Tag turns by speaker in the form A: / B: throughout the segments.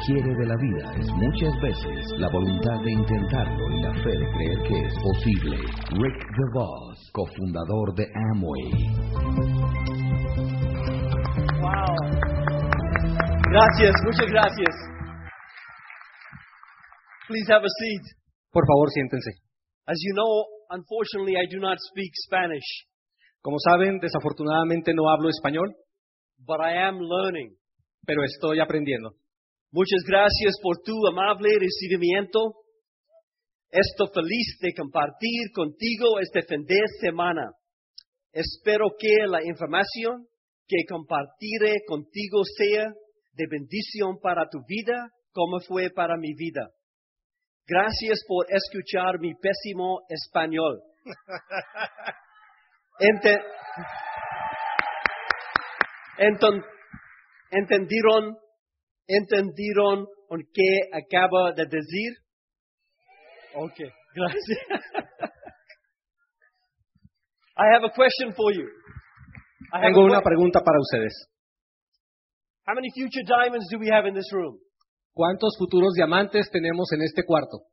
A: hombre y lo que quiere de la vida es muchas veces la voluntad de intentarlo y la fe de creer que es posible. Rick DeVos, cofundador de Amway.
B: Wow. Gracias, muchas gracias. Please have a seat.
C: Por favor, siéntense.
B: As you know, unfortunately, I do not speak Spanish,
C: Como saben, desafortunadamente no hablo español,
B: but I am learning.
C: pero estoy aprendiendo.
B: Muchas gracias por tu amable recibimiento. Estoy feliz de compartir contigo este fin de semana. Espero que la información que compartiré contigo sea de bendición para tu vida como fue para mi vida. Gracias por escuchar mi pésimo español. Ente- Enton- ¿Entendieron? ¿Entendieron con qué acaba de decir? Ok, gracias. I have a question for you. I have
C: Tengo una pregunta para ustedes.
B: How many future diamonds do we have in this room?
C: ¿Cuántos futuros diamantes tenemos en este cuarto?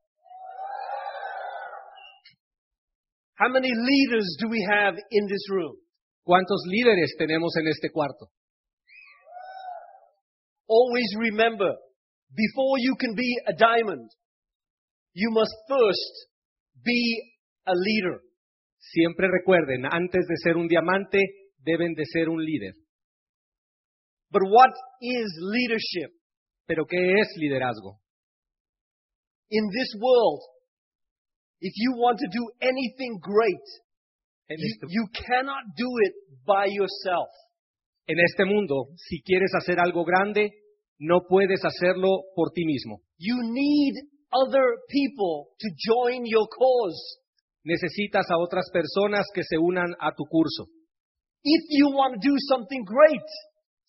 B: How many leaders do we have in this room?
C: ¿Cuántos líderes tenemos en este cuarto?
B: Always remember, before you can be a diamond, you must first be a leader.
C: Siempre recuerden, antes de ser un diamante, deben de ser un líder.
B: But what is leadership?
C: ¿Pero qué es liderazgo?
B: In this world, if you want to do anything great,
C: En
B: you,
C: este,
B: you cannot do it by yourself.
C: En este mundo, si quieres hacer algo grande, no puedes hacerlo por ti mismo.
B: You need other people to join your cause.
C: Necesitas a otras personas que se unan a tu curso.
B: If you want to do something great,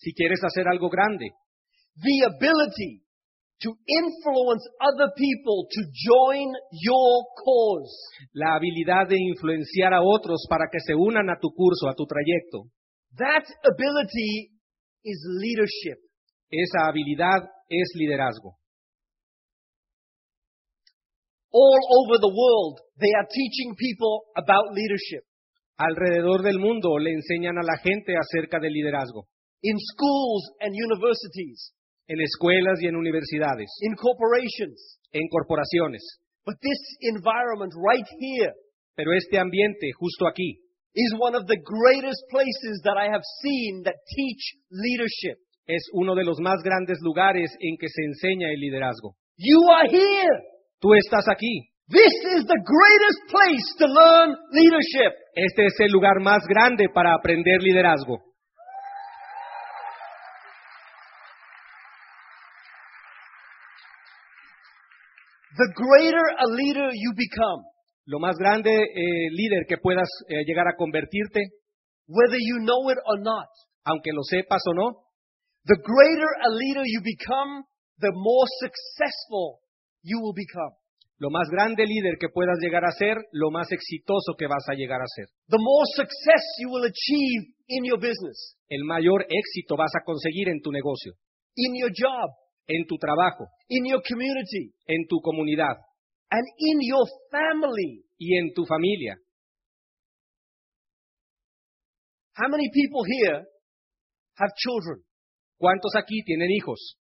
C: Si quieres hacer algo grande,
B: the ability to influence other people to join your cause.
C: la habilidad de influenciar a otros para que se unan a tu curso, a tu trayecto,
B: That ability is leadership.
C: esa habilidad es liderazgo.
B: All over the world, they are teaching people about leadership.
C: Alrededor del mundo le enseñan a la gente acerca del liderazgo,
B: In schools and universities,
C: en escuelas y en universidades,
B: in corporations.
C: en corporaciones.
B: But this environment right here
C: Pero este ambiente justo aquí
B: is one of the greatest places that I have seen that teach leadership.
C: es uno de los más grandes lugares en que se enseña el liderazgo.
B: You are here.
C: Tú estás aquí.
B: This is the greatest place to learn leadership.
C: Este es el lugar más grande para aprender liderazgo.
B: The greater a leader you become,
C: Lo más grande eh, líder que puedas eh, llegar a convertirte,
B: whether you know it or not,
C: aunque lo sepas o no,
B: the greater a leader you become, the more successful you will become.
C: lo más grande líder que puedas llegar a ser, lo más exitoso que vas a llegar a ser.
B: The more success you will achieve in your business,
C: El mayor éxito vas a conseguir en tu negocio,
B: in your job,
C: en tu trabajo,
B: in your community,
C: en tu comunidad
B: and in your family.
C: y en tu familia.
B: How many people here have children?
C: ¿Cuántos aquí tienen hijos?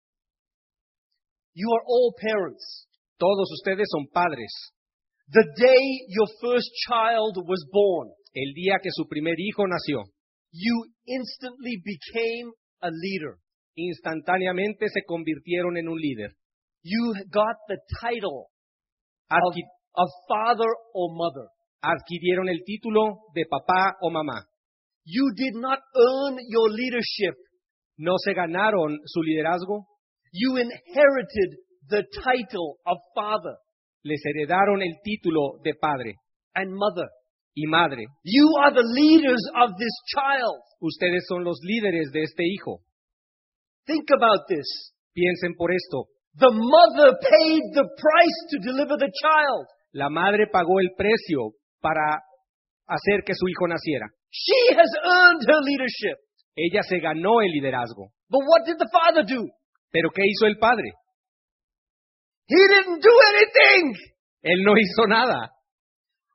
B: You are all parents.
C: Todos ustedes son padres.
B: The day your first child was born,
C: El día que su primer hijo nació,
B: you instantly became a leader.
C: instantáneamente se convirtieron en un líder.
B: You got the title
C: Adqui-
B: of father or mother.
C: adquirieron el título de papá o mamá.
B: You did not earn your leadership.
C: No se ganaron su liderazgo,
B: You inherited the title of father
C: les heredaron el título de padre
B: and mother.
C: y madre.
B: You are the leaders of this child.
C: Ustedes son los líderes de este hijo.
B: Think about this.
C: Piensen por esto.
B: The mother paid the price to deliver the child.
C: La madre pagó el precio para hacer que su hijo naciera.
B: She has earned her leadership.
C: Ella se ganó el liderazgo.
B: But what did the father do?
C: Pero ¿qué hizo el padre?
B: He didn't do anything.
C: Él no hizo nada.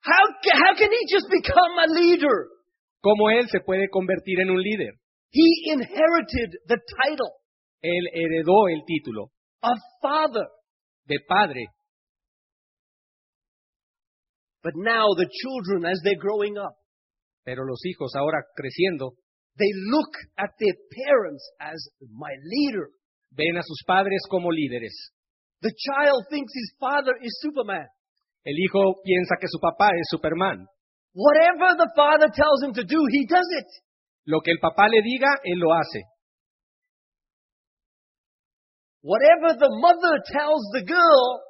B: How, how can he just become a leader?
C: ¿Cómo él se puede convertir en un líder?
B: He inherited the title
C: Él heredó el título
B: of father.
C: de padre.
B: But now the children, as they're growing up,
C: Pero los hijos ahora creciendo
B: they look at their parents as my leader.
C: ven a sus padres como líderes.
B: The child thinks his father is Superman.
C: El hijo piensa que su papá es Superman.
B: Whatever the father tells him to do, he does it.
C: Lo que el papá le diga, él lo hace.
B: Whatever the mother tells the girl,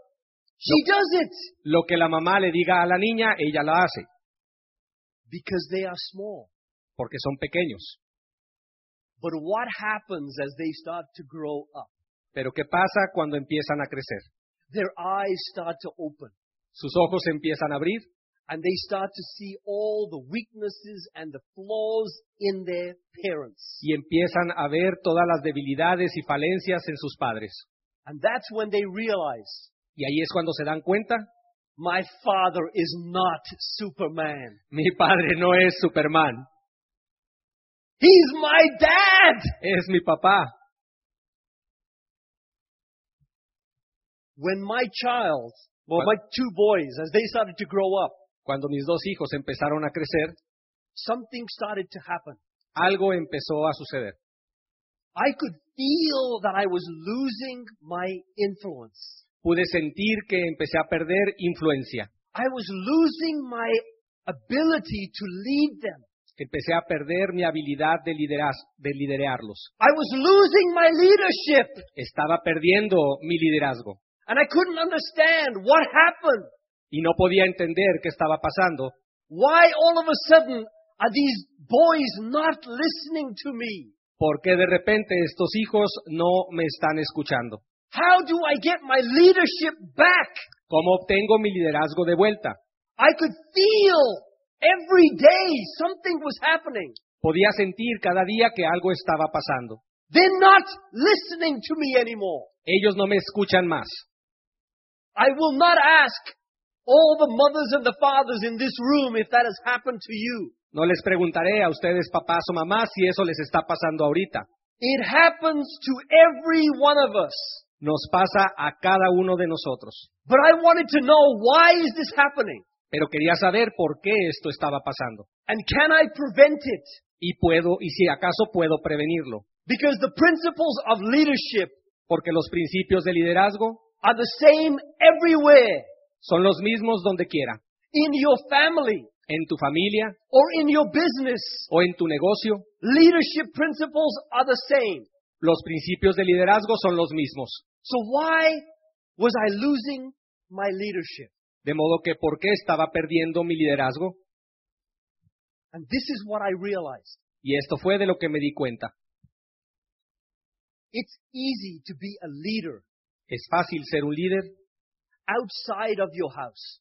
B: she does it.
C: Lo que la mamá le diga a la niña, ella lo hace,
B: Because they are small.
C: porque son pequeños.
B: But what happens as they start to grow up?
C: Pero ¿qué pasa cuando empiezan a crecer?
B: Their eyes start to open
C: Sus ojos se empiezan a abrir
B: and they start to see all the weaknesses and the flaws in their parents.
C: y empiezan a ver todas las debilidades y falencias en sus padres.
B: And that's when they realize
C: Y ahí es cuando se dan cuenta,
B: my father is not Superman.
C: mi padre no es Superman,
B: He's my dad.
C: es mi papá.
B: When my child, well, my two boys, as they started to grow up,
C: Cuando mis dos hijos empezaron a crecer,
B: something started to happen.
C: algo empezó a suceder.
B: I could feel that I was losing my influence.
C: Pude sentir que empecé a perder influencia,
B: I was losing my ability to lead them.
C: empecé a perder mi habilidad de, lideraz- de liderarlos.
B: I was losing my leadership.
C: Estaba perdiendo mi liderazgo
B: And I couldn't understand what happened.
C: Y no podía entender qué estaba pasando.
B: Why all of a sudden are these boys not listening to me?
C: ¿Por qué de repente estos hijos no me están escuchando?
B: How do I get my leadership back?
C: ¿Cómo obtengo mi liderazgo de vuelta?
B: I could feel every day something was happening.
C: Podía sentir cada día que algo estaba pasando.
B: They're not listening to me anymore.
C: Ellos no me escuchan más.
B: I will not ask all the mothers and the fathers in this room if that has happened to you.
C: No les preguntaré a ustedes, papás o mamás, si eso les está pasando ahorita.
B: It happens to every one of us.
C: Nos pasa a cada uno de nosotros.
B: But I wanted to know why is this happening?
C: Pero quería saber por qué esto estaba pasando.
B: And can I prevent it?
C: Y puedo, y si acaso puedo prevenirlo.
B: Because the principles of leadership
C: Porque los principios de liderazgo
B: are the same everywhere.
C: Son los mismos donde quiera.
B: In your family
C: En tu familia
B: or in your business,
C: o en tu negocio,
B: leadership principles are the same.
C: los principios de liderazgo son los mismos.
B: So why was I losing my leadership?
C: De modo que, ¿por qué estaba perdiendo mi liderazgo?
B: And this is what I realized.
C: Y esto fue de lo que me di cuenta.
B: It's easy to be a leader
C: Es fácil ser un líder
B: outside of your house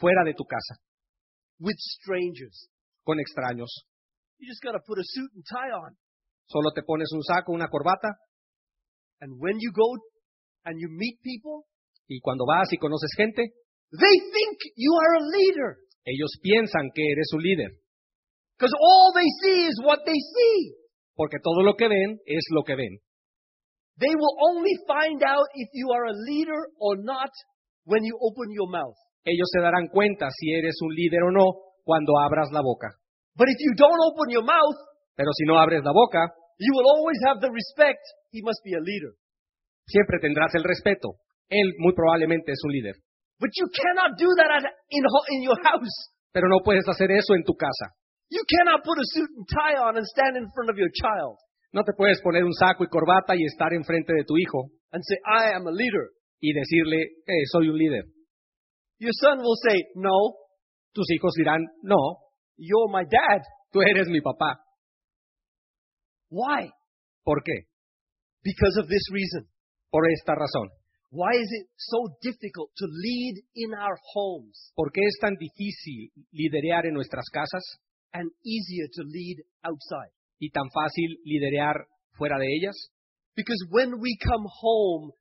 C: fuera de tu casa,
B: with strangers.
C: con extraños.
B: You just got to put a suit and tie on.
C: Solo te pones un saco, una corbata,
B: And when you go and you meet people,
C: y cuando vas y conoces gente,
B: they think you are a leader
C: ellos piensan que eres un líder,
B: because all they see is what they see.
C: porque todo lo que ven es lo que ven.
B: They will only find out if you are a leader or not when you open your mouth.
C: Ellos se darán cuenta si eres un líder o no cuando abras la boca.
B: But if you don't open your mouth,
C: Pero si no abres la boca,
B: you will always have the respect. He must be a leader.
C: siempre tendrás el respeto. Él muy probablemente es un líder.
B: But you cannot do that at, in, in your house.
C: Pero no puedes hacer eso en tu casa.
B: You cannot put a suit and tie on and stand in front of your child
C: No te puedes poner un saco y corbata y estar enfrente de tu hijo
B: and say, I am a leader.
C: Y decirle, eh, soy un líder.
B: Your son will say, No,
C: Tus hijos dirán, no,
B: you're my dad.
C: tú eres mi papá.
B: Why?
C: ¿Por qué?
B: Because of this reason.
C: Por esta razón.
B: Why is it so difficult to lead in our homes
C: ¿Por qué es tan difícil liderear en nuestras casas
B: and easier to lead outside?
C: y tan fácil liderear fuera de ellas?
B: Because when we come home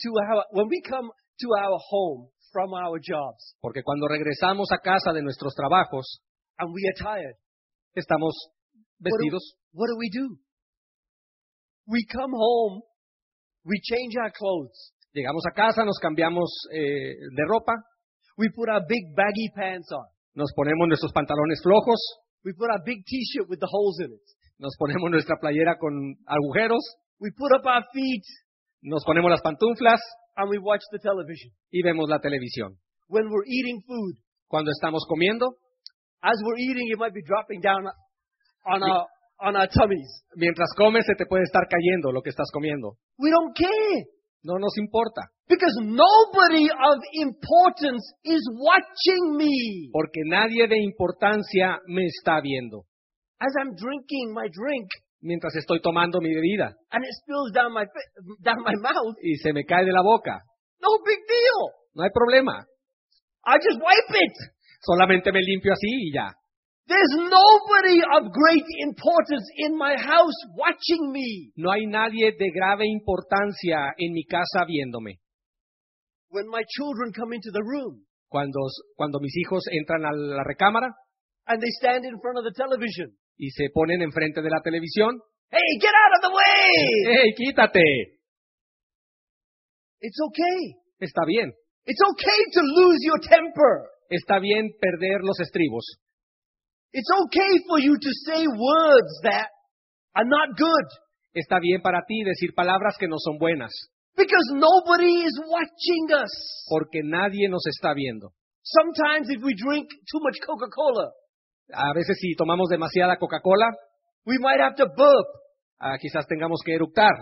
B: to our, when we come to our home from our jobs.
C: Porque cuando regresamos a casa de nuestros trabajos,
B: and we are tired,
C: estamos vestidos,
B: what do we do? We come home, we change our clothes,
C: llegamos a casa, nos cambiamos eh, de ropa,
B: we put our big baggy pants on,
C: nos ponemos nuestros pantalones flojos,
B: we put our big t-shirt with the holes in it,
C: nos ponemos nuestra playera con agujeros,
B: we put up our feet,
C: nos ponemos las pantuflas
B: and we watch the television.
C: y vemos la televisión.
B: When we're eating food,
C: Cuando estamos comiendo,
B: as we're eating, it might be dropping down on our on our tummies.
C: mientras comes se te puede estar cayendo lo que estás comiendo.
B: We don't care
C: No nos importa,
B: because nobody of importance is watching me.
C: porque nadie de importancia me está viendo.
B: As I'm drinking my drink
C: Mientras estoy tomando mi bebida
B: and it spills down my down my mouth,
C: y se me cae de la boca,
B: no big deal.
C: no hay problema.
B: I just wipe it.
C: Solamente me limpio así y ya.
B: There's nobody of great importance in my house watching me.
C: No hay nadie de grave importancia en mi casa viéndome.
B: When my children come into the room
C: Cuando, cuando mis hijos entran a la recámara
B: and they stand in front of the television,
C: y se ponen enfrente de la televisión,
B: hey, get out of the way.
C: ¡Hey, quítate!
B: It's okay.
C: Está bien.
B: It's okay to lose your temper.
C: Está bien perder los estribos.
B: It's okay for you to say words that are not good
C: Está bien para ti decir palabras que no son buenas,
B: because nobody is watching us.
C: porque nadie nos está viendo.
B: Sometimes if we drink too much Coca-Cola,
C: A veces si tomamos demasiada Coca-Cola,
B: we might have to burp.
C: ah, quizás tengamos que eructar.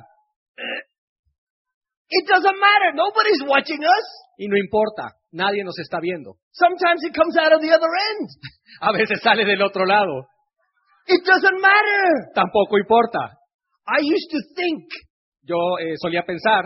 B: It doesn't matter. Nobody's watching us.
C: Y no importa, nadie nos está viendo.
B: Sometimes it comes out of the other end.
C: A veces sale del otro lado.
B: It doesn't matter.
C: Tampoco importa.
B: I used to think
C: Yo eh, solía pensar,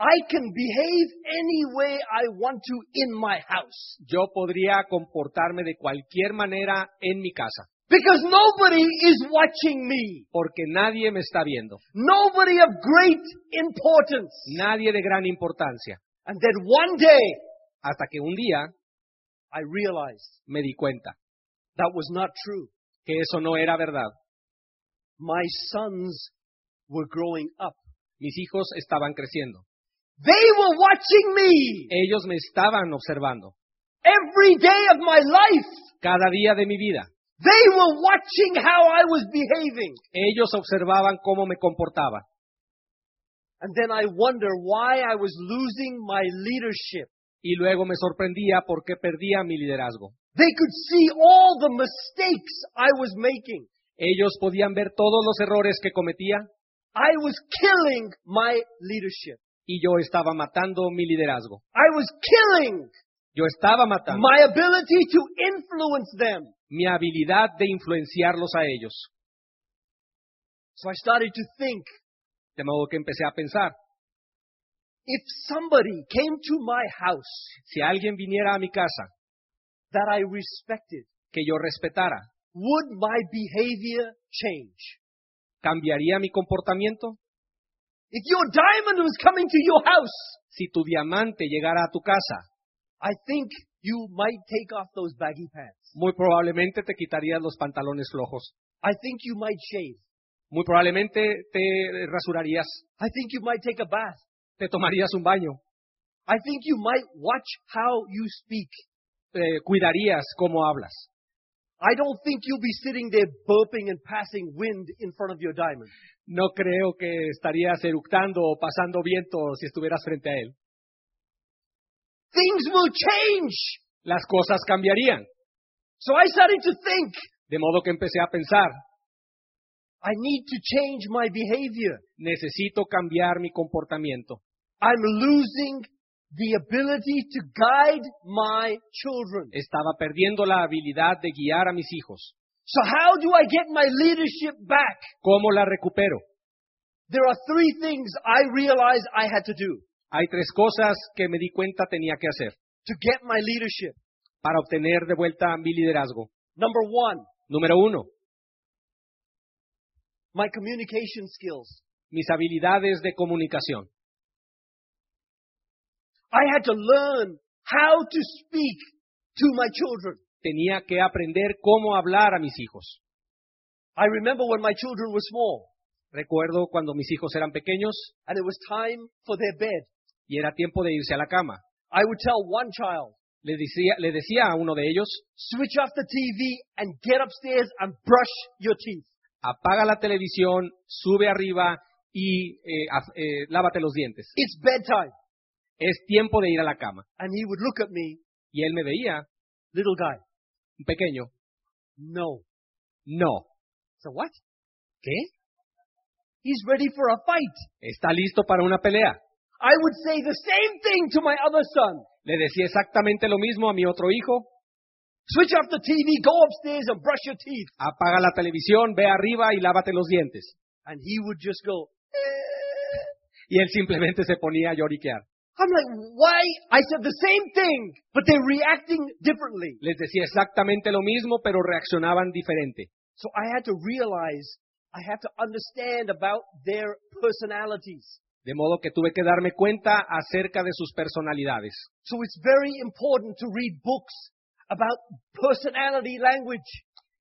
B: I can behave any way I want to in my house
C: yo podría comportarme de cualquier manera en mi casa,
B: because nobody is watching me.
C: porque nadie me está viendo.
B: Nobody of great importance.
C: Nadie de gran importancia.
B: And then one day
C: Hasta que un día
B: I realized
C: me di cuenta
B: that was not true.
C: que eso no era verdad.
B: My sons were growing up.
C: Mis hijos estaban creciendo.
B: They were watching me
C: Ellos me estaban observando.
B: every day of my life.
C: Cada día de mi vida.
B: They were watching how I was behaving.
C: Ellos observaban cómo me comportaba.
B: And then I wonder why I was losing my leadership.
C: Y luego me sorprendía por qué perdía mi liderazgo.
B: They could see all the mistakes I was making.
C: Ellos podían ver todos los errores que cometía
B: I was killing my leadership.
C: Y yo estaba matando mi liderazgo.
B: I was killing
C: Yo estaba matando
B: my ability to influence them.
C: mi habilidad de influenciarlos a ellos.
B: So I started to think
C: De modo que empecé a pensar,
B: if somebody came to my house
C: si alguien viniera a mi casa
B: that I respected,
C: que yo respetara,
B: would my behavior change?
C: ¿cambiaría mi comportamiento?
B: If your diamond was coming to your house,
C: Si tu diamante llegara a tu casa,
B: I think you might take off those baggy pants.
C: muy probablemente te quitarías los pantalones flojos.
B: I think you might shave.
C: Muy probablemente te rasurarías,
B: I think you might take a bath.
C: te tomarías un baño,
B: I think you might watch how you speak.
C: eh, cuidarías cómo hablas.
B: I don't think you'll be sitting there burping and passing wind in front of your diamond.
C: No creo que estarías eructando o pasando viento si estuvieras frente a él.
B: Things will change.
C: Las cosas cambiarían.
B: So I started to think,
C: De modo que empecé a pensar,
B: I need to change my behavior.
C: necesito cambiar mi comportamiento.
B: I'm losing the ability to guide my children.
C: Estaba perdiendo la habilidad de guiar a mis hijos.
B: So how do I get my leadership back?
C: ¿Cómo la recupero?
B: There are three things I realized I had to do
C: Hay tres cosas que me di cuenta tenía que hacer
B: to get my leadership.
C: para obtener de vuelta mi liderazgo.
B: Number one,
C: Número uno,
B: my communication skills.
C: mis habilidades de comunicación.
B: I had to learn how to speak to my children.
C: Tenía que aprender cómo hablar a mis hijos.
B: I remember when my children were small
C: Recuerdo cuando mis hijos eran pequeños
B: and it was time for their bed.
C: y era tiempo de irse a la cama.
B: I would tell one child,
C: Le decía, le decía a uno de ellos,
B: switch off the TV and get upstairs and brush your teeth.
C: apaga la televisión, sube arriba y eh, eh, lávate los dientes.
B: It's bedtime.
C: Es tiempo de ir a la cama.
B: And he would look at me,
C: Y él me veía,
B: little guy,
C: un pequeño,
B: no.
C: no.
B: So what?
C: ¿Qué?
B: He's ready for a fight.
C: ¿Está listo para una pelea?
B: I would say the same thing to my other son.
C: Le decía exactamente lo mismo a mi otro hijo.
B: Switch off the TV, go upstairs and brush your teeth.
C: Apaga la televisión, ve arriba y lávate los dientes.
B: And he would just go, "Eh."
C: Y él simplemente se ponía a lloriquear.
B: I'm like, why? I said the same thing, but they're reacting differently.
C: Les decía exactamente lo mismo, pero reaccionaban diferente.
B: So I had to realize, I had to understand about their personalities.
C: De modo que tuve que darme cuenta acerca de sus personalidades.
B: So it's very important to read books about personality language.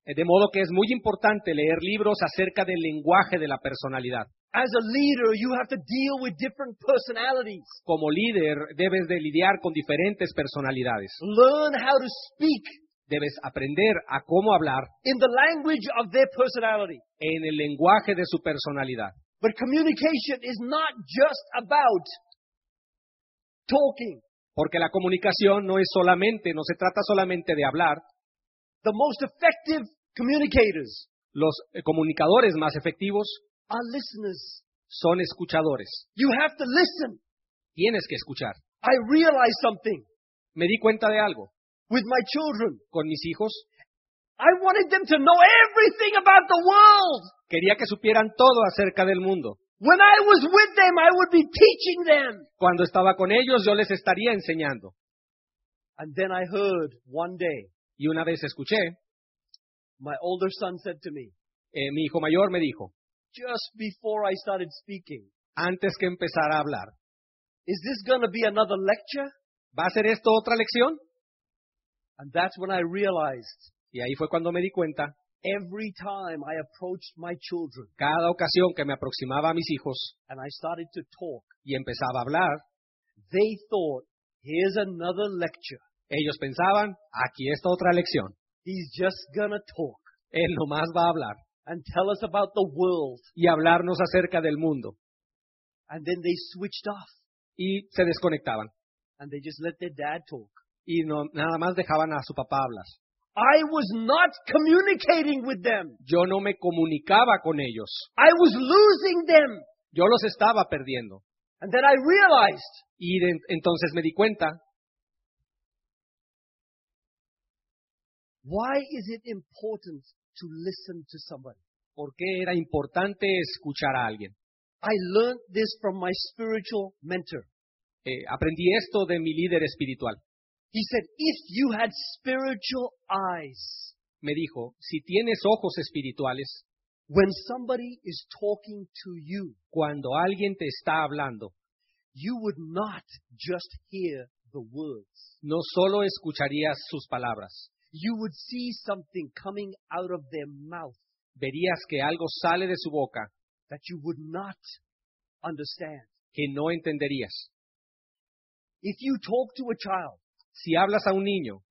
C: Eh, De modo que es muy importante leer libros acerca del lenguaje de la personalidad.
B: As a leader, you have to deal with different personalities.
C: Como líder debes de lidiar con diferentes personalidades.
B: Learn how to speak
C: Debes aprender a cómo hablar
B: in the language of their personality.
C: en el lenguaje de su personalidad.
B: But communication is not just about talking.
C: Porque la comunicación no es solamente, no se trata solamente de hablar.
B: The most effective communicators
C: Los eh, comunicadores más efectivos
B: are listeners.
C: son escuchadores.
B: You have to listen.
C: Tienes que escuchar.
B: I realized something
C: Me di cuenta de algo
B: with my children.
C: con mis hijos.
B: I wanted them to know everything about the world.
C: Quería que supieran todo acerca del mundo.
B: When I was with them, I would be teaching them.
C: Cuando estaba con ellos yo les estaría enseñando.
B: And then I heard one day,
C: Y una vez escuché,
B: my older son said to me,
C: eh, mi hijo mayor me dijo,
B: just before I started speaking,
C: antes que empezara a hablar,
B: is this going to be another lecture?
C: ¿va a ser esto otra lección?
B: And that's when I realized
C: Y ahí fue cuando me di cuenta,
B: every time I approached my children
C: cada ocasión que me aproximaba a mis hijos
B: and I started to talk,
C: y empezaba a hablar,
B: they thought, here's another lecture.
C: ellos pensaban, aquí está otra lección.
B: He's just to talk
C: Él nomás va a hablar
B: and tell us about the world.
C: y hablarnos acerca del mundo.
B: And then they switched off
C: Y se desconectaban.
B: and they just let their dad talk.
C: Y no, nada más dejaban a su papá hablar.
B: I was not communicating with them.
C: Yo no me comunicaba con ellos.
B: I was losing them.
C: Yo los estaba perdiendo.
B: And then I realized
C: Y de- entonces me di cuenta,
B: why is it important to listen to somebody?
C: ¿por qué era importante escuchar a alguien?
B: I learned this from my spiritual mentor.
C: Eh, aprendí esto de mi líder espiritual.
B: He said, if you had spiritual eyes,
C: Me dijo, si tienes ojos espirituales,
B: when somebody is talking to you,
C: cuando alguien te está hablando,
B: you would not just hear the words.
C: no solo escucharías sus palabras,
B: You would see something coming out of their mouth
C: verías que algo sale de su boca
B: that you would not understand.
C: que no entenderías.
B: If you talk to a child
C: Si hablas a un niño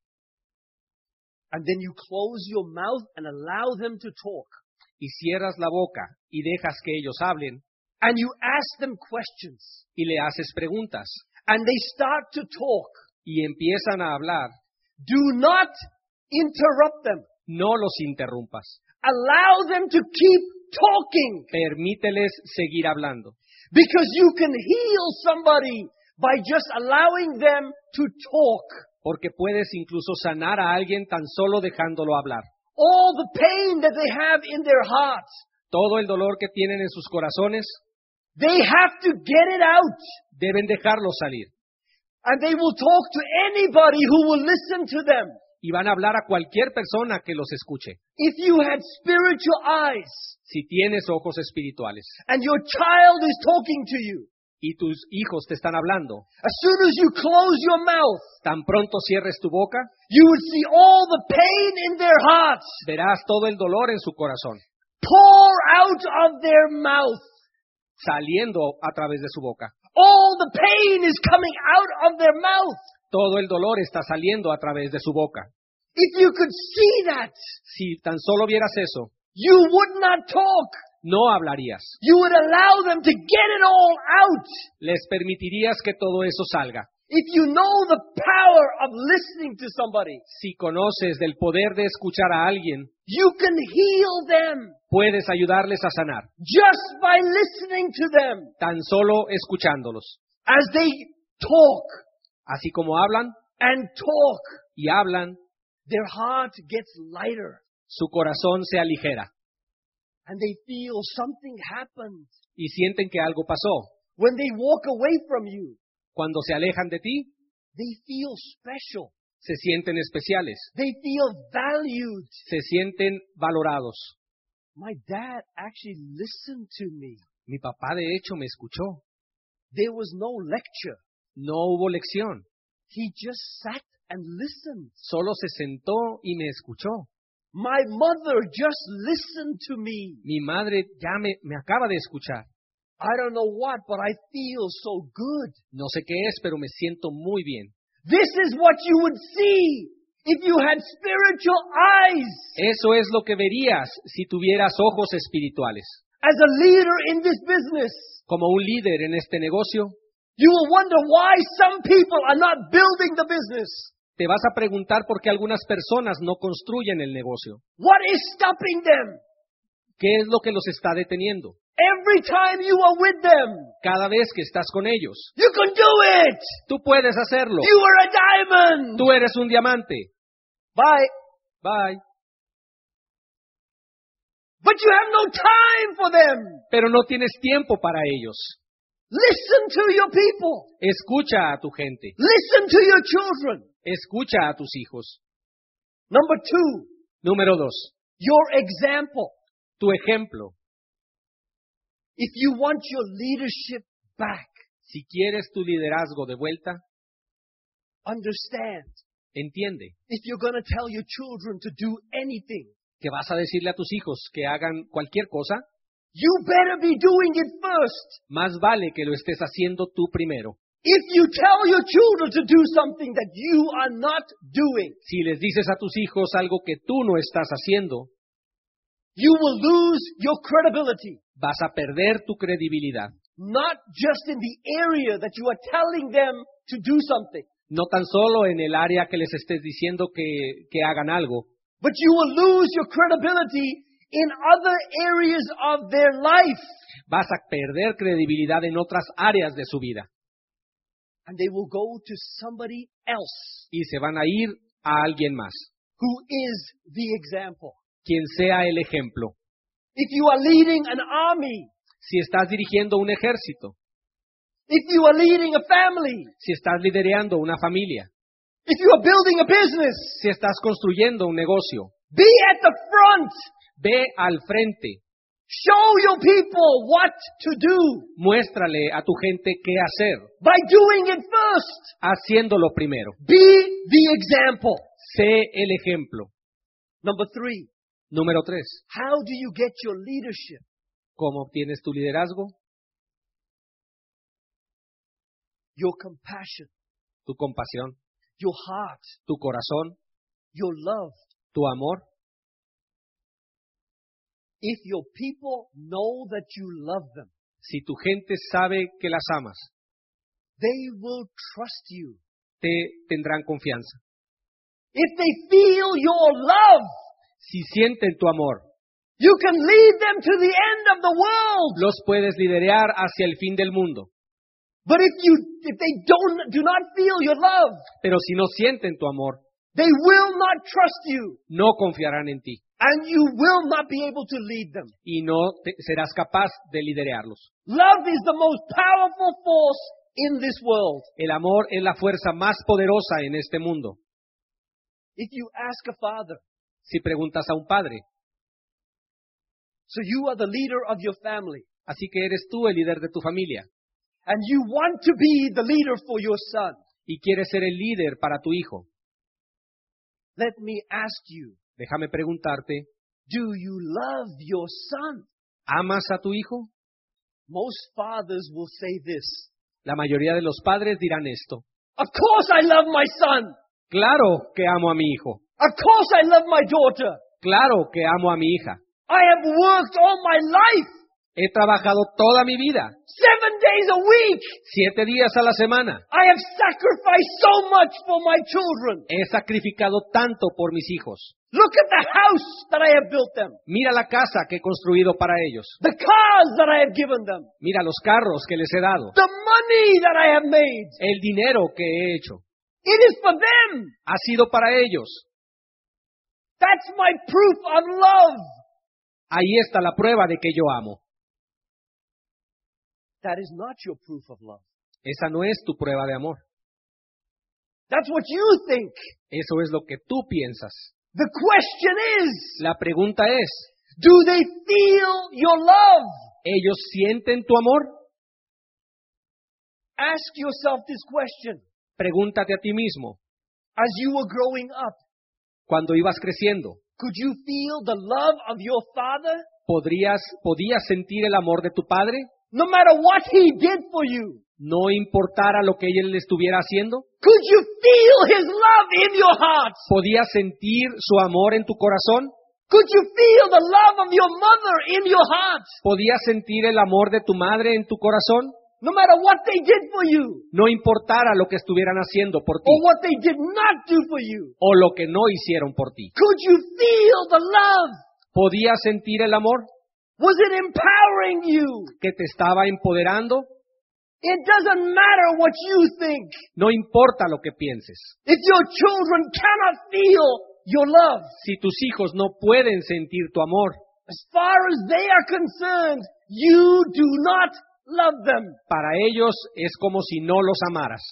B: and then you close your mouth and allow them to talk,
C: y cierras la boca y dejas que ellos hablen
B: and you ask them questions,
C: y le haces preguntas
B: and they start to talk,
C: y empiezan a hablar,
B: do not interrupt them.
C: no los interrumpas.
B: Allow them to keep talking
C: Permíteles seguir hablando,
B: because you can heal somebody by just allowing them to talk.
C: porque puedes incluso sanar a alguien tan solo dejándolo hablar.
B: All the pain that they have in their hearts,
C: Todo el dolor que tienen en sus corazones
B: they have to get it out.
C: deben dejarlo salir
B: And they will talk to anybody who will listen to them.
C: Y van a hablar a cualquier persona que los escuche.
B: If you had spiritual eyes
C: Si tienes ojos espirituales
B: and your child is talking to you,
C: y tus hijos te están hablando,
B: as soon as you close your mouth,
C: tan pronto cierres tu boca,
B: you would see all the pain in their hearts
C: verás todo el dolor en su corazón,
B: pour out of their mouth.
C: saliendo a través de su boca.
B: All the pain is coming out of their mouth.
C: Todo el dolor está saliendo a través de su boca.
B: If you could see that,
C: Si tan solo vieras eso,
B: you would not talk.
C: no hablarías.
B: You would allow them to get it all out.
C: Les permitirías que todo eso salga.
B: If you know the power of listening to somebody,
C: Si conoces del poder de escuchar a alguien,
B: you can heal them
C: puedes ayudarles a sanar,
B: just by listening to them
C: tan solo escuchándolos.
B: as they talk
C: Así como hablan
B: and talk.
C: y hablan,
B: Their heart gets lighter
C: su corazón se aligera
B: and they feel something happened.
C: y sienten que algo pasó.
B: When they walk away from you,
C: Cuando se alejan de ti,
B: they feel special.
C: se sienten especiales,
B: They feel valued.
C: se sienten valorados.
B: My dad actually listened to me.
C: Mi papá de hecho me escuchó.
B: There was no lecture.
C: No hubo lección,
B: He just sat and listened.
C: solo se sentó y me escuchó.
B: My mother just listened to me.
C: Mi madre ya me, me acaba de escuchar.
B: I don't know what, but I feel so good.
C: No sé qué es, pero me siento muy bien.
B: This is what you would see if you had spiritual eyes.
C: Eso es lo que verías si tuvieras ojos espirituales.
B: As a leader in this business,
C: Como un líder en este negocio,
B: you will wonder why some people are not building the business.
C: te vas a preguntar por qué algunas personas no construyen el negocio.
B: What is stopping them?
C: ¿Qué es lo que los está deteniendo?
B: Every time you are with them,
C: Cada vez que estás con ellos,
B: you can do it.
C: tú puedes hacerlo.
B: You are a diamond.
C: Tú eres un diamante.
B: Bye.
C: Bye.
B: But you have no time for them.
C: Pero no tienes tiempo para ellos.
B: Listen to your people.
C: Escucha a tu gente.
B: Listen to your children.
C: Escucha a tus hijos.
B: Number two,
C: Número dos,
B: your example.
C: tu ejemplo.
B: If you want your leadership back,
C: Si quieres tu liderazgo de vuelta,
B: understand.
C: entiende
B: If you're going to tell your children to do anything,
C: que vas a decirle a tus hijos que hagan cualquier cosa,
B: you better be doing it first.
C: más vale que lo estés haciendo tú primero.
B: If you tell your children to do something that you are not doing,
C: Si les dices a tus hijos algo que tú no estás haciendo,
B: you will lose your credibility.
C: vas a perder tu credibilidad.
B: Not just in the area that you are telling them to do something,
C: No tan solo en el área que les estés diciendo que, que hagan algo,
B: but you will lose your credibility in other areas of their life.
C: vas a perder credibilidad en otras áreas de su vida
B: And they will go to somebody else
C: y se van a ir a alguien más,
B: who is the example.
C: quien sea el ejemplo.
B: If you are leading an army,
C: Si estás dirigiendo un ejército,
B: if you are leading a family,
C: si estás liderando una familia,
B: if you are building a business,
C: si estás construyendo un negocio,
B: be at the front.
C: Ve al frente,
B: Show your people what to do
C: muéstrale a tu gente qué hacer,
B: by doing it first.
C: haciéndolo primero.
B: Be the example.
C: Sé el ejemplo.
B: Number three,
C: Número tres,
B: how do you get your leadership?
C: ¿cómo obtienes tu liderazgo?
B: Your compassion,
C: Tu compasión,
B: your heart,
C: tu corazón,
B: your love.
C: tu amor.
B: If your people know that you love them,
C: Si tu gente sabe que las amas,
B: they will trust you.
C: te tendrán confianza.
B: If they feel your love,
C: Si sienten tu amor,
B: you can lead them to the end of the world.
C: los puedes liderar hacia el fin del mundo.
B: But if you if they don't do not feel your love,
C: Pero si no sienten tu amor,
B: they will not trust you
C: no confiarán en ti
B: and you will not be able to lead them.
C: y no te- serás capaz de liderarlos.
B: Love is the most powerful force in this world.
C: El amor es la fuerza más poderosa en este mundo.
B: If you ask a father,
C: Si preguntas a un padre,
B: so you are the leader of your family,
C: así que eres tú el líder de tu familia
B: and you want to be the leader for your son,
C: y quieres ser el líder para tu hijo,
B: let me ask you,
C: déjame preguntarte,
B: do you love your son?
C: ¿amas a tu hijo?
B: Most fathers will say this.
C: La mayoría de los padres dirán esto.
B: Of course I love my son.
C: Claro que amo a mi hijo.
B: Of course I love my daughter.
C: Claro que amo a mi hija.
B: I have worked all my life,
C: He trabajado toda mi vida,
B: days a week.
C: siete días a la semana.
B: I have sacrificed so much for my children.
C: He sacrificado tanto por mis hijos.
B: Look at the house that I have built them,
C: Mira la casa que he construido para ellos.
B: the cars that I have given them,
C: Mira los carros que les he dado.
B: the money that I have made.
C: El dinero que he hecho.
B: It is for them.
C: Ha sido para ellos.
B: That's my proof of love.
C: Ahí está la prueba de que yo amo.
B: That is not your proof of love.
C: Esa no es tu prueba de amor.
B: That's what you think.
C: Eso es lo que tú piensas.
B: The question is,
C: La pregunta es,
B: do they feel your love?
C: ¿ellos sienten tu amor?
B: Ask yourself this question.
C: Pregúntate a ti mismo,
B: As you were growing up,
C: cuando ibas creciendo,
B: could you feel the love of your father?
C: ¿podrías, ¿podías sentir el amor de tu padre?
B: No matter what he did for you.
C: No importara lo que él estuviera haciendo.
B: Could you feel his love in your heart?
C: ¿Podías sentir su amor en tu corazón?
B: Could you feel the love of your mother in your heart?
C: ¿Podías sentir el amor de tu madre en tu corazón?
B: No matter what they did for you
C: No importara lo que estuvieran haciendo por ti
B: or what they did not do for you.
C: o lo que no hicieron por ti.
B: Could you feel the love?
C: ¿Podías sentir el amor
B: Was it empowering you?
C: que te estaba empoderando?
B: It doesn't matter what you think.
C: No importa lo que pienses.
B: If your children cannot feel your love,
C: Si tus hijos no pueden sentir tu amor,
B: as far as they are concerned, you do not love them.
C: para ellos es como si no los amaras.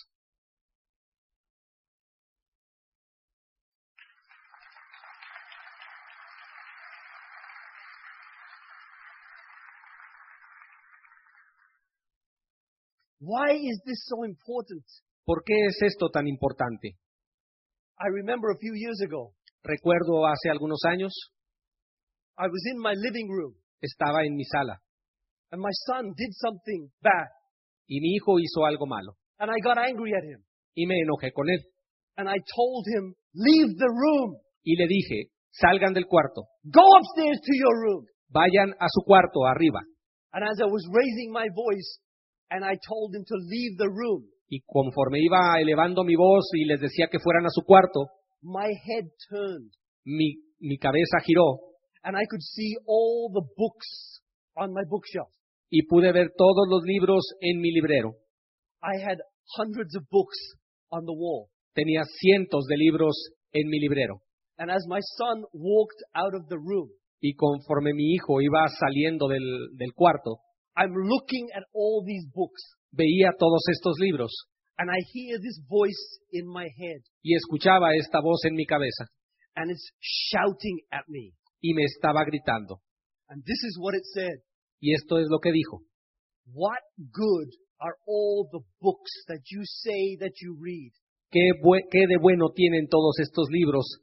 B: Why is this so important?
C: ¿Por qué es esto tan importante?
B: I remember a few years ago,
C: Recuerdo hace algunos años,
B: I was in my living room.
C: Estaba en mi sala.
B: And my son did something bad.
C: Y mi hijo hizo algo malo.
B: And I got angry at him.
C: Y me enojé con él.
B: And I told him, leave the room,
C: y le dije, salgan del cuarto,
B: go upstairs to your room.
C: vayan a su cuarto arriba.
B: And as I was raising my voice and I told him to leave the room,
C: Y conforme iba elevando mi voz y les decía que fueran a su cuarto,
B: my head turned
C: mi, mi cabeza giró
B: and I could see all the books on my bookshelf.
C: y pude ver todos los libros en mi librero.
B: I had hundreds of books on the wall.
C: Tenía cientos de libros en mi librero.
B: And as my son walked out of the room,
C: Y conforme mi hijo iba saliendo del, del cuarto,
B: I'm looking at all these books
C: veía todos estos libros
B: and I hear this voice in my head
C: y escuchaba esta voz en mi cabeza
B: and it's shouting at me.
C: y me estaba gritando.
B: And this is what it said.
C: Y esto es lo que dijo.
B: What good are all the books that you say that you read
C: ¿Qué, qué de bueno tienen todos estos libros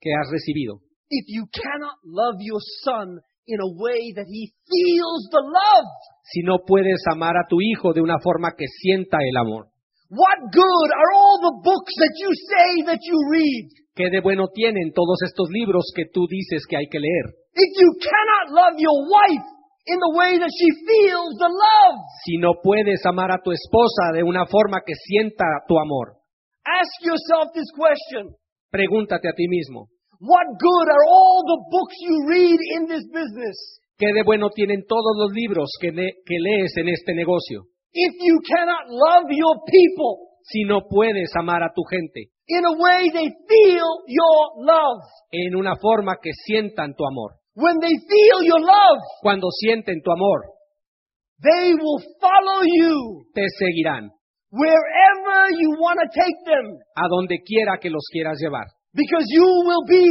C: que has recibido?
B: if you cannot love your son in a way that he feels the love?
C: Si no puedes amar a tu hijo de una forma que sienta el amor.
B: What good are all the books that you say that you read
C: ¿Qué de bueno tienen todos estos libros que tú dices que hay que leer?
B: if you cannot love your wife in the way that she feels the love?
C: Si no puedes amar a tu esposa de una forma que sienta tu amor.
B: Ask yourself this question.
C: Pregúntate a ti mismo.
B: What good are all the books you read in this business
C: ¿Qué de bueno tienen todos los libros que, le- que lees en este negocio?
B: if you cannot love your people
C: Si no puedes amar a tu gente
B: in a way they feel your love?
C: en una forma que sientan tu amor.
B: When they feel your love,
C: Cuando sienten tu amor,
B: they will follow you
C: te seguirán
B: wherever you want to take them.
C: a donde quiera que los quieras llevar.
B: Because you will be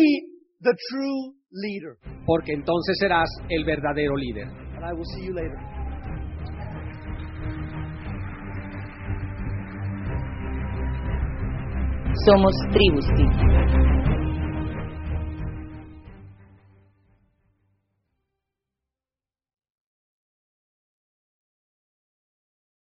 B: the true leader.
C: porque entonces serás el verdadero líder.
B: And I will see you later.
D: Somos Tribus Team.